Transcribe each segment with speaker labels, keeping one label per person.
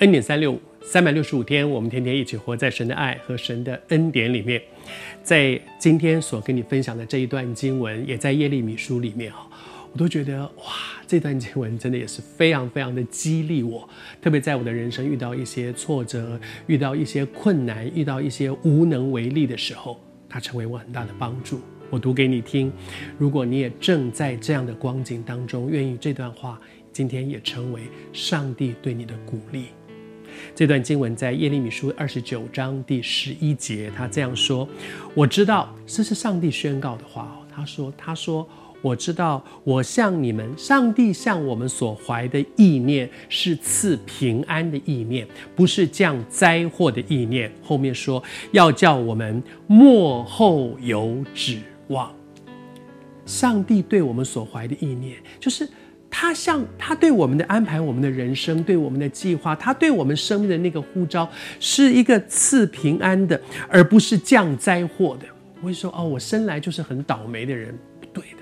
Speaker 1: 恩典三六五，三百六十五天，我们天天一起活在神的爱和神的恩典里面。在今天所跟你分享的这一段经文，也在耶利米书里面哈，我都觉得哇，这段经文真的也是非常非常的激励我。特别在我的人生遇到一些挫折、遇到一些困难、遇到一些无能为力的时候，它成为我很大的帮助。我读给你听，如果你也正在这样的光景当中，愿意这段话今天也成为上帝对你的鼓励。这段经文在耶利米书二十九章第十一节，他这样说：“我知道这是上帝宣告的话哦。他说：‘他说我知道，我向你们，上帝向我们所怀的意念是赐平安的意念，不是降灾祸的意念。’后面说要叫我们末后有指望。上帝对我们所怀的意念就是。”他像他对我们的安排，我们的人生，对我们的计划，他对我们生命的那个呼召，是一个赐平安的，而不是降灾祸的。我会说哦，我生来就是很倒霉的人，不对的。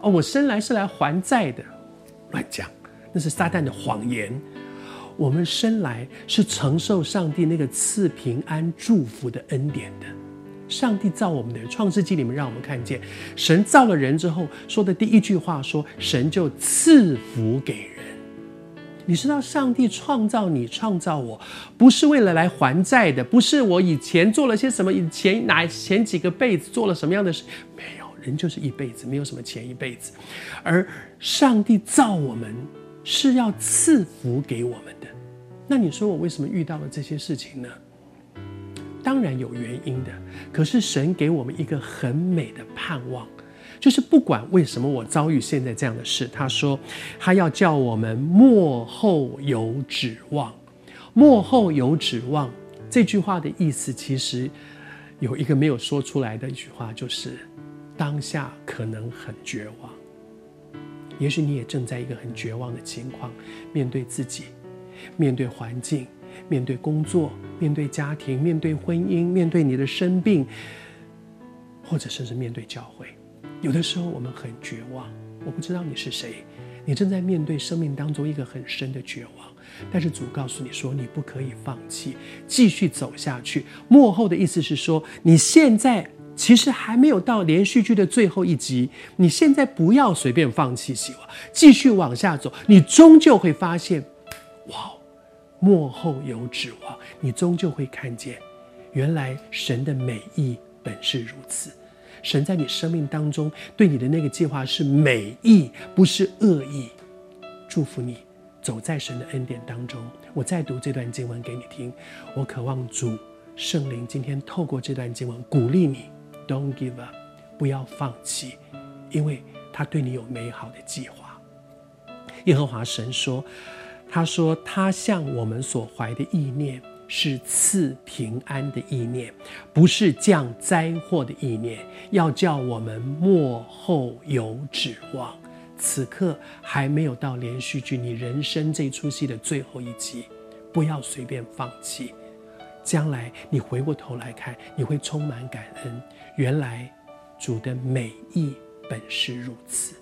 Speaker 1: 哦，我生来是来还债的，乱讲，那是撒旦的谎言。我们生来是承受上帝那个赐平安祝福的恩典的。上帝造我们的人，《创世纪》里面让我们看见，神造了人之后说的第一句话说：“神就赐福给人。”你知道，上帝创造你、创造我，不是为了来还债的，不是我以前做了些什么，以前哪前几个辈子做了什么样的事，没有，人就是一辈子，没有什么前一辈子。而上帝造我们是要赐福给我们的。那你说我为什么遇到了这些事情呢？当然有原因的，可是神给我们一个很美的盼望，就是不管为什么我遭遇现在这样的事，他说他要叫我们幕后有指望，幕后有指望。这句话的意思其实有一个没有说出来的一句话，就是当下可能很绝望，也许你也正在一个很绝望的情况，面对自己，面对环境。面对工作，面对家庭，面对婚姻，面对你的生病，或者甚至面对教会，有的时候我们很绝望。我不知道你是谁，你正在面对生命当中一个很深的绝望，但是主告诉你说，你不可以放弃，继续走下去。幕后的意思是说，你现在其实还没有到连续剧的最后一集，你现在不要随便放弃希望，继续往下走，你终究会发现，哇！幕后有指望，你终究会看见，原来神的美意本是如此。神在你生命当中对你的那个计划是美意，不是恶意。祝福你走在神的恩典当中。我再读这段经文给你听。我渴望主圣灵今天透过这段经文鼓励你，Don't give up，不要放弃，因为他对你有美好的计划。耶和华神说。他说：“他向我们所怀的意念是赐平安的意念，不是降灾祸的意念，要叫我们末后有指望。此刻还没有到连续剧，你人生这出戏的最后一集，不要随便放弃。将来你回过头来看，你会充满感恩。原来主的美意本是如此。”